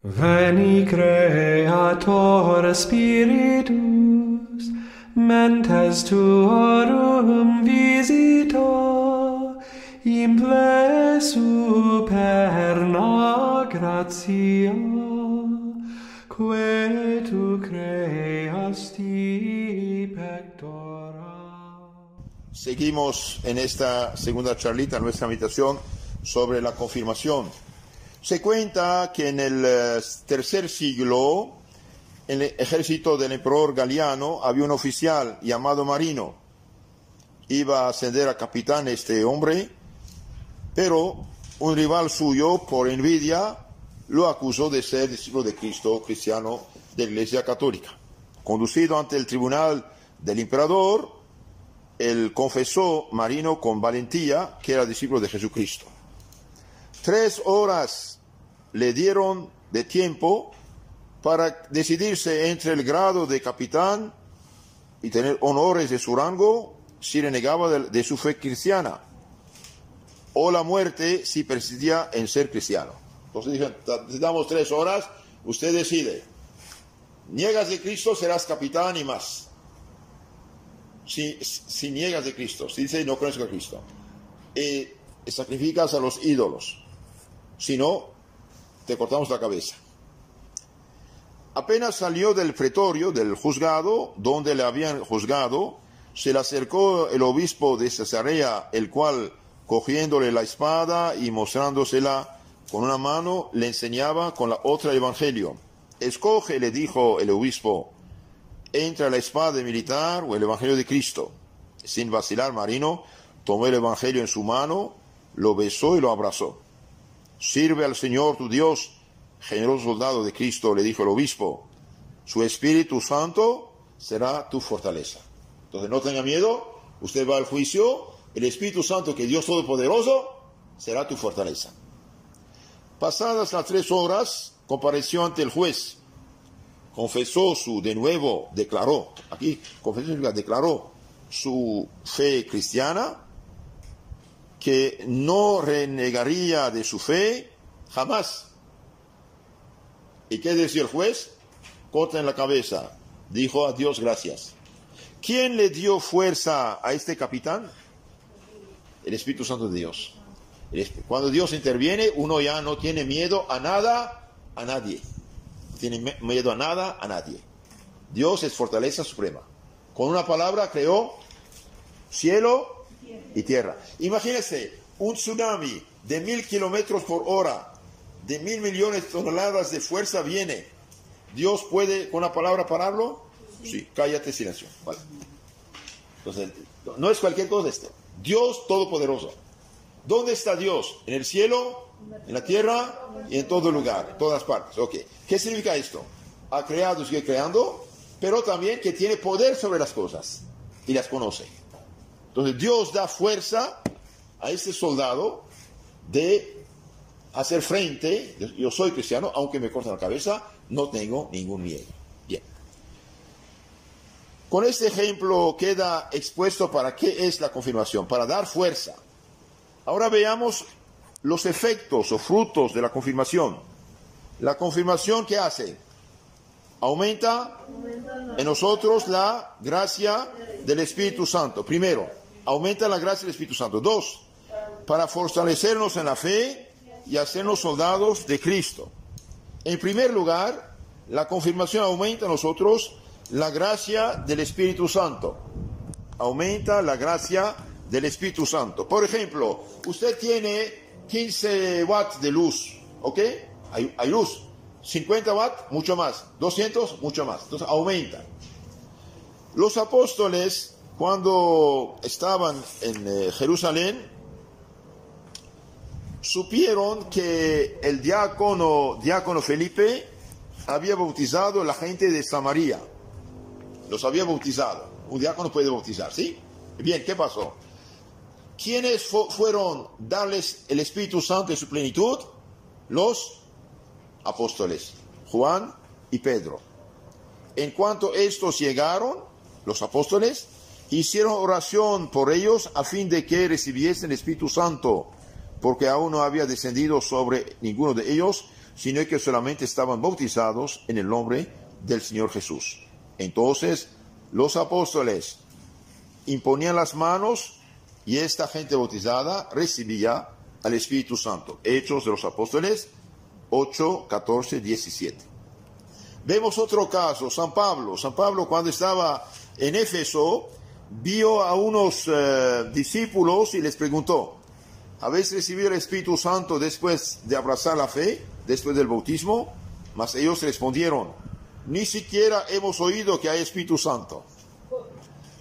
Veni Creator Spiritus, mentes tuorum visita, imple superna gratia, que tu creasti pectora. Seguimos en esta segunda charlita, nuestra meditación sobre la confirmación. Se cuenta que en el eh, tercer siglo, en el ejército del emperador Galiano, había un oficial llamado Marino. Iba a ascender a capitán este hombre, pero un rival suyo, por envidia, lo acusó de ser discípulo de Cristo, cristiano de la Iglesia Católica. Conducido ante el tribunal del emperador, él confesó Marino con valentía que era discípulo de Jesucristo. Tres horas le dieron de tiempo para decidirse entre el grado de capitán y tener honores de su rango si renegaba de, de su fe cristiana, o la muerte si persistía en ser cristiano. Entonces dijeron, damos tres horas, usted decide. Niegas de Cristo, serás capitán y más. Si, niegas de Cristo, si dices no conozco a Cristo, y sacrificas a los ídolos, si no, te cortamos la cabeza. Apenas salió del pretorio, del juzgado, donde le habían juzgado, se le acercó el obispo de Cesarea, el cual, cogiéndole la espada y mostrándosela con una mano, le enseñaba con la otra el Evangelio. Escoge, le dijo el obispo, entre la espada militar o el Evangelio de Cristo. Sin vacilar, Marino tomó el Evangelio en su mano, lo besó y lo abrazó. Sirve al Señor tu Dios, generoso soldado de Cristo, le dijo el obispo. Su Espíritu Santo será tu fortaleza. Entonces no tenga miedo, usted va al juicio, el Espíritu Santo, que Dios Todopoderoso, será tu fortaleza. Pasadas las tres horas, compareció ante el juez, confesó su, de nuevo, declaró, aquí confesó, declaró su fe cristiana, que no renegaría de su fe jamás. ¿Y qué decía el juez? Corta en la cabeza. Dijo a Dios gracias. ¿Quién le dio fuerza a este capitán? El Espíritu Santo de Dios. Cuando Dios interviene, uno ya no tiene miedo a nada, a nadie. Tiene miedo a nada, a nadie. Dios es fortaleza suprema. Con una palabra creó cielo y tierra. Imagínense un tsunami de mil kilómetros por hora, de mil millones de toneladas de fuerza viene. ¿Dios puede con una palabra pararlo? Sí, cállate, silencio. Entonces, no es cualquier cosa esto. Dios Todopoderoso. ¿Dónde está Dios? ¿En el cielo? ¿En la tierra? Y en todo lugar, en todas partes. Ok. ¿Qué significa esto? Ha creado, sigue creando, pero también que tiene poder sobre las cosas y las conoce. Entonces Dios da fuerza a este soldado de hacer frente, yo soy cristiano, aunque me corten la cabeza, no tengo ningún miedo. Bien. Con este ejemplo queda expuesto para qué es la confirmación, para dar fuerza. Ahora veamos los efectos o frutos de la confirmación. La confirmación, ¿qué hace? Aumenta en nosotros la gracia del Espíritu Santo. Primero, aumenta la gracia del Espíritu Santo. Dos, para fortalecernos en la fe y hacernos soldados de Cristo. En primer lugar, la confirmación aumenta en nosotros la gracia del Espíritu Santo. Aumenta la gracia del Espíritu Santo. Por ejemplo, usted tiene 15 watts de luz, ¿ok? Hay, hay luz. 50 watts, mucho más. 200, mucho más. Entonces aumenta. Los apóstoles cuando estaban en eh, Jerusalén, supieron que el diácono, diácono Felipe había bautizado a la gente de Samaria. Los había bautizado. Un diácono puede bautizar, ¿sí? Bien, ¿qué pasó? ¿Quiénes fueron darles el Espíritu Santo en su plenitud? Los apóstoles, Juan y Pedro. En cuanto estos llegaron, los apóstoles, hicieron oración por ellos a fin de que recibiesen el Espíritu Santo, porque aún no había descendido sobre ninguno de ellos, sino que solamente estaban bautizados en el nombre del Señor Jesús. Entonces los apóstoles imponían las manos y esta gente bautizada recibía al Espíritu Santo. Hechos de los Apóstoles 8, 14, 17. Vemos otro caso, San Pablo. San Pablo cuando estaba en Éfeso vio a unos eh, discípulos y les preguntó, ¿habéis recibido el Espíritu Santo después de abrazar la fe, después del bautismo? Mas ellos respondieron, ni siquiera hemos oído que hay Espíritu Santo.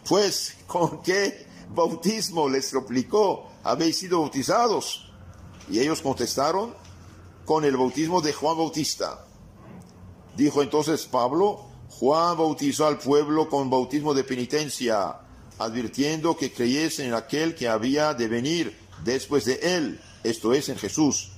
Pues, ¿con qué bautismo les replicó? ¿Habéis sido bautizados? Y ellos contestaron, con el bautismo de Juan Bautista. Dijo entonces Pablo, Juan bautizó al pueblo con bautismo de penitencia, advirtiendo que creyesen en aquel que había de venir después de él, esto es, en Jesús.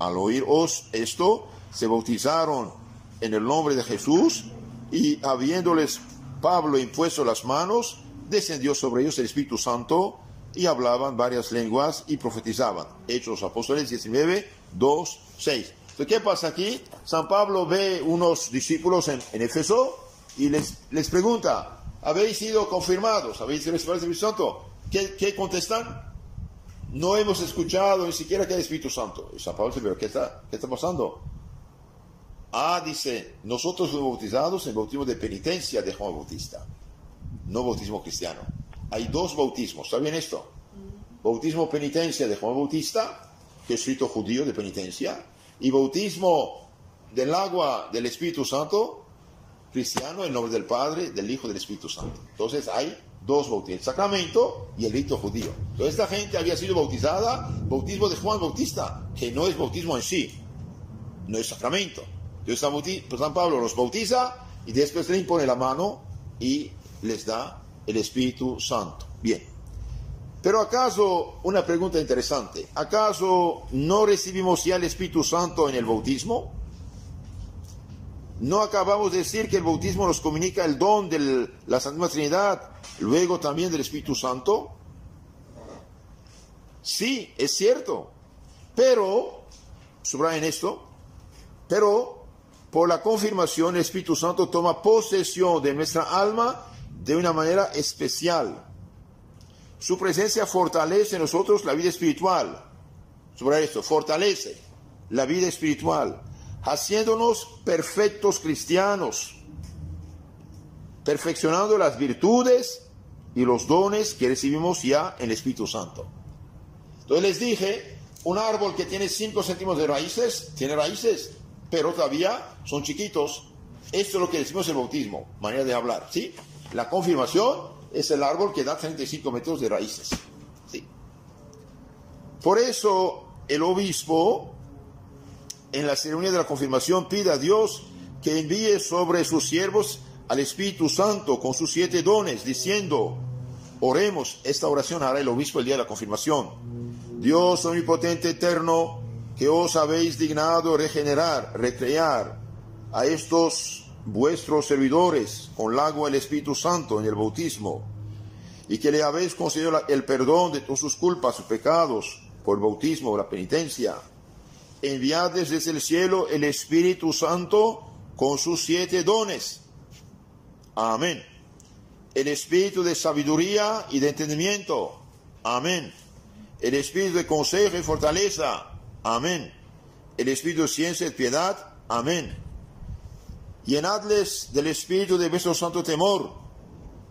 Al oíros esto, se bautizaron en el nombre de Jesús y habiéndoles Pablo impuesto las manos, descendió sobre ellos el Espíritu Santo y hablaban varias lenguas y profetizaban. Hechos Apóstoles 19, 2, 6. Entonces, ¿qué pasa aquí? San Pablo ve unos discípulos en, en Éfeso y les, les pregunta, ¿habéis sido confirmados? ¿Habéis recibido el Espíritu Santo? ¿Qué, ¿Qué, contestan? No hemos escuchado ni siquiera que hay Espíritu Santo. Y San Pablo dice, ¿pero qué está, qué está pasando? Ah, dice, nosotros fuimos bautizados en bautismo de penitencia de Juan Bautista, no bautismo cristiano. Hay dos bautismos, ¿está bien esto? Bautismo penitencia de Juan Bautista, que es rito judío de penitencia, y bautismo del agua del Espíritu Santo, cristiano, en nombre del Padre, del Hijo, del Espíritu Santo. Entonces hay dos bautismos, el sacramento y el rito judío. Entonces esta gente había sido bautizada, bautismo de Juan Bautista, que no es bautismo en sí, no es sacramento. Entonces San, San Pablo los bautiza y después le impone la mano y les da el Espíritu Santo. Bien. Pero acaso, una pregunta interesante, ¿acaso no recibimos ya el Espíritu Santo en el bautismo? ¿No acabamos de decir que el bautismo nos comunica el don de la Santísima Trinidad, luego también del Espíritu Santo? Sí, es cierto, pero, subrayen esto, pero por la confirmación el Espíritu Santo toma posesión de nuestra alma de una manera especial. Su presencia fortalece en nosotros la vida espiritual. Sobre esto, fortalece la vida espiritual, haciéndonos perfectos cristianos, perfeccionando las virtudes y los dones que recibimos ya en el Espíritu Santo. Entonces les dije, un árbol que tiene 5 centímetros de raíces, tiene raíces, pero todavía son chiquitos. Esto es lo que decimos el bautismo, manera de hablar, ¿sí? La confirmación es el árbol que da 35 metros de raíces. ¿sí? Por eso el obispo en la ceremonia de la confirmación pide a Dios que envíe sobre sus siervos al Espíritu Santo con sus siete dones, diciendo, oremos, esta oración hará el obispo el día de la confirmación. Dios omnipotente eterno, que os habéis dignado regenerar, recrear a estos vuestros servidores con el agua del Espíritu Santo en el bautismo, y que le habéis concedido el perdón de todas sus culpas, sus pecados, por el bautismo, la penitencia. Enviad desde el cielo el Espíritu Santo con sus siete dones. Amén. El Espíritu de sabiduría y de entendimiento. Amén. El Espíritu de consejo y fortaleza. Amén. El Espíritu de ciencia y piedad. Amén Llenadles del espíritu de vuestro santo temor,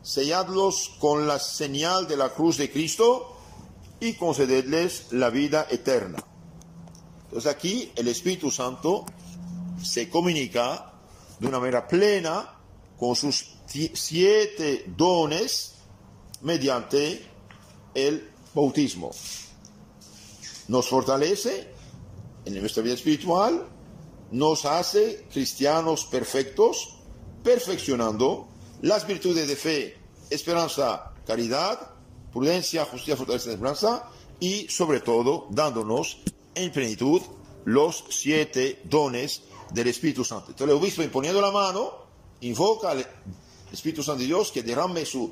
selladlos con la señal de la cruz de Cristo y concededles la vida eterna. Entonces aquí el Espíritu Santo se comunica de una manera plena con sus siete dones mediante el bautismo. Nos fortalece en nuestra vida espiritual, nos hace cristianos perfectos, perfeccionando las virtudes de fe, esperanza, caridad, prudencia, justicia, fortaleza esperanza, y sobre todo dándonos en plenitud los siete dones del Espíritu Santo. Entonces el obispo imponiendo la mano, invoca al Espíritu Santo de Dios que derrame sus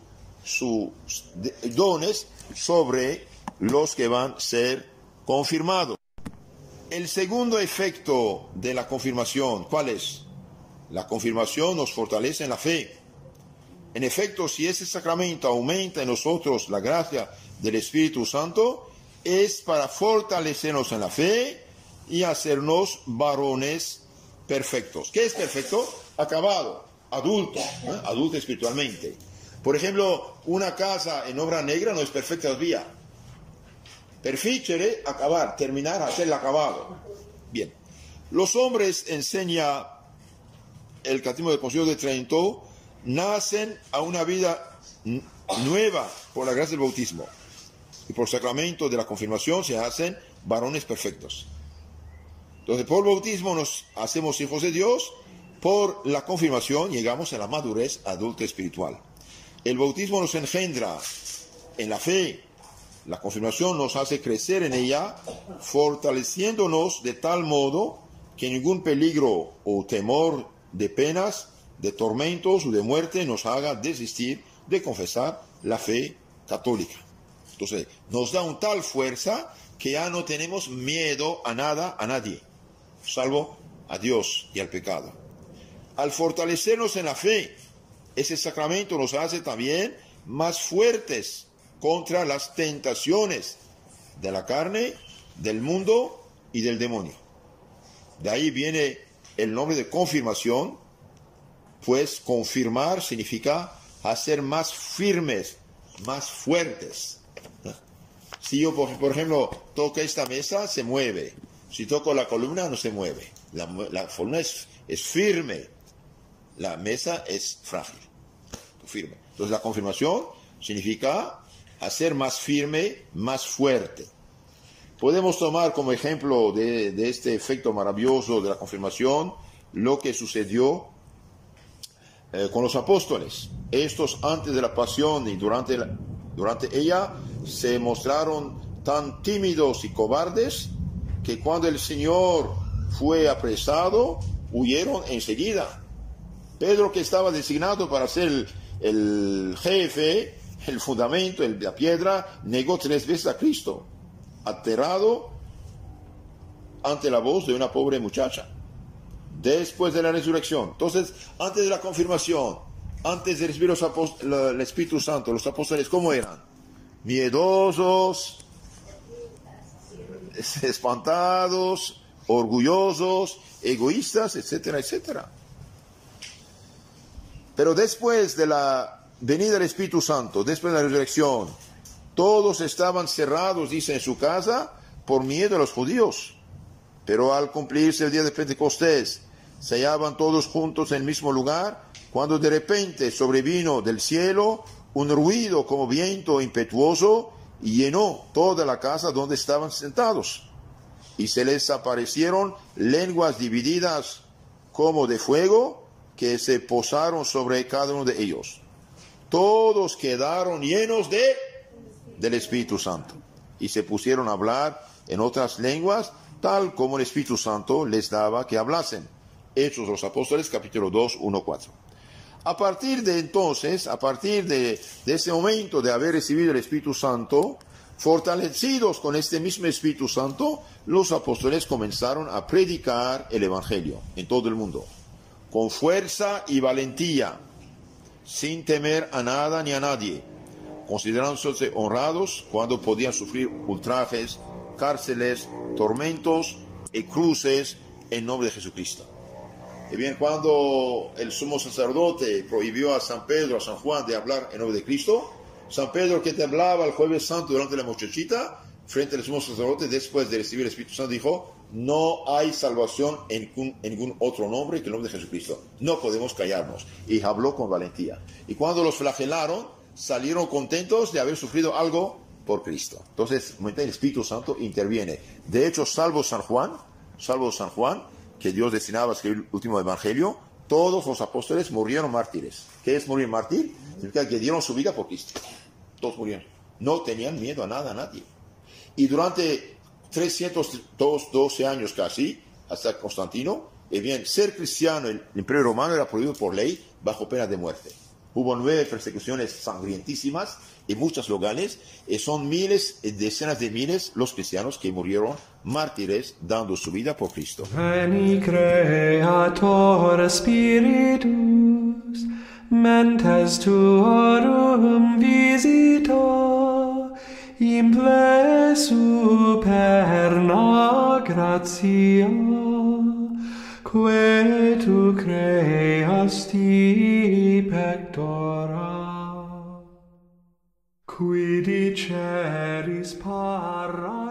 dones sobre los que van a ser confirmados. El segundo efecto de la confirmación, ¿cuál es? La confirmación nos fortalece en la fe. En efecto, si ese sacramento aumenta en nosotros la gracia del Espíritu Santo, es para fortalecernos en la fe y hacernos varones perfectos. ¿Qué es perfecto? Acabado, adulto, ¿eh? adulto espiritualmente. Por ejemplo, una casa en obra negra no es perfecta todavía. Perfecere, acabar, terminar, hacer el acabado. Bien. Los hombres, enseña el Catecismo del Concilio de Trento, nacen a una vida nueva por la gracia del bautismo. Y por sacramento de la confirmación se hacen varones perfectos. Entonces, por el bautismo nos hacemos hijos de Dios, por la confirmación llegamos a la madurez adulta espiritual. El bautismo nos engendra en la fe, la confirmación nos hace crecer en ella, fortaleciéndonos de tal modo que ningún peligro o temor de penas, de tormentos o de muerte nos haga desistir de confesar la fe católica. Entonces, nos da un tal fuerza que ya no tenemos miedo a nada, a nadie, salvo a Dios y al pecado. Al fortalecernos en la fe, ese sacramento nos hace también más fuertes contra las tentaciones de la carne, del mundo y del demonio. De ahí viene el nombre de confirmación, pues confirmar significa hacer más firmes, más fuertes. Si yo, por, ejemplo, toco esta mesa, se mueve. Si toco la columna, no se mueve. La, columna es, es, firme. La mesa es frágil. Firme. Entonces la confirmación significa hacer más firme, más fuerte. Podemos tomar como ejemplo de, este efecto maravilloso de la confirmación lo que sucedió eh, con los apóstoles. Estos antes de la pasión y durante, durante ella se mostraron tan tímidos y cobardes que cuando el Señor fue apresado, huyeron enseguida. Pedro, que estaba designado para ser el jefe, el fundamento, el, la piedra, negó tres veces a Cristo, aterrado ante la voz de una pobre muchacha después de la resurrección. Entonces, antes de la confirmación, antes de recibir el Espíritu Santo, los apóstoles, ¿cómo eran? Miedosos, espantados, orgullosos, egoístas, etcétera, etcétera. Pero después de la venida del Espíritu Santo, después de la resurrección, todos estaban cerrados, dice, en su casa por miedo a los judíos. Pero al cumplirse el día de Pentecostés, se hallaban todos juntos en el mismo lugar, cuando de repente sobrevino del cielo un ruido como viento impetuoso y llenó toda la casa donde estaban sentados. Y se les aparecieron lenguas divididas como de fuego que se posaron sobre cada uno de ellos. Todos quedaron llenos de del Espíritu Santo y se pusieron a hablar en otras lenguas tal como el Espíritu Santo les daba que hablasen. Hechos los Apóstoles, capítulo 2, 1, 4. A partir de entonces, a partir de, de ese momento de haber recibido el Espíritu Santo, fortalecidos con este mismo Espíritu Santo, los apóstoles comenzaron a predicar el Evangelio en todo el mundo, con fuerza y valentía, sin temer a nada ni a nadie, considerándose honrados cuando podían sufrir ultrajes, cárceles, tormentos y cruces en nombre de Jesucristo. Y bien, cuando el sumo sacerdote prohibió a San Pedro, a San Juan de hablar en nombre de Cristo, San Pedro que te hablaba el jueves santo durante la muchachita, frente al sumo sacerdote, después de recibir el Espíritu Santo, dijo, no hay salvación en ningún, otro nombre que el nombre de Jesucristo. No podemos callarnos. Y habló con valentía. Y cuando los flagelaron, salieron contentos de haber sufrido algo por Cristo. Entonces, el Espíritu Santo interviene. De hecho, salvo San Juan, salvo San Juan, que Dios destinaba a escribir el último evangelio, todos los apóstoles murieron mártires. ¿Qué es morir mártir? Significa que dieron su vida por Cristo. Todos murieron. No tenían miedo a nada, a nadie. Y durante 312 años casi, hasta Constantino, eh bien, ser cristiano en el Imperio Romano era prohibido por ley bajo pena de muerte. hubo nueve persecuciones sangrientísimas en muchos lugares, y son miles, y decenas de miles los cristianos que murieron mártires dando su vida por Cristo. Veni Creator Spiritus, mentes tuorum in ple superna gratia quae tu creasti pectora qui diceris para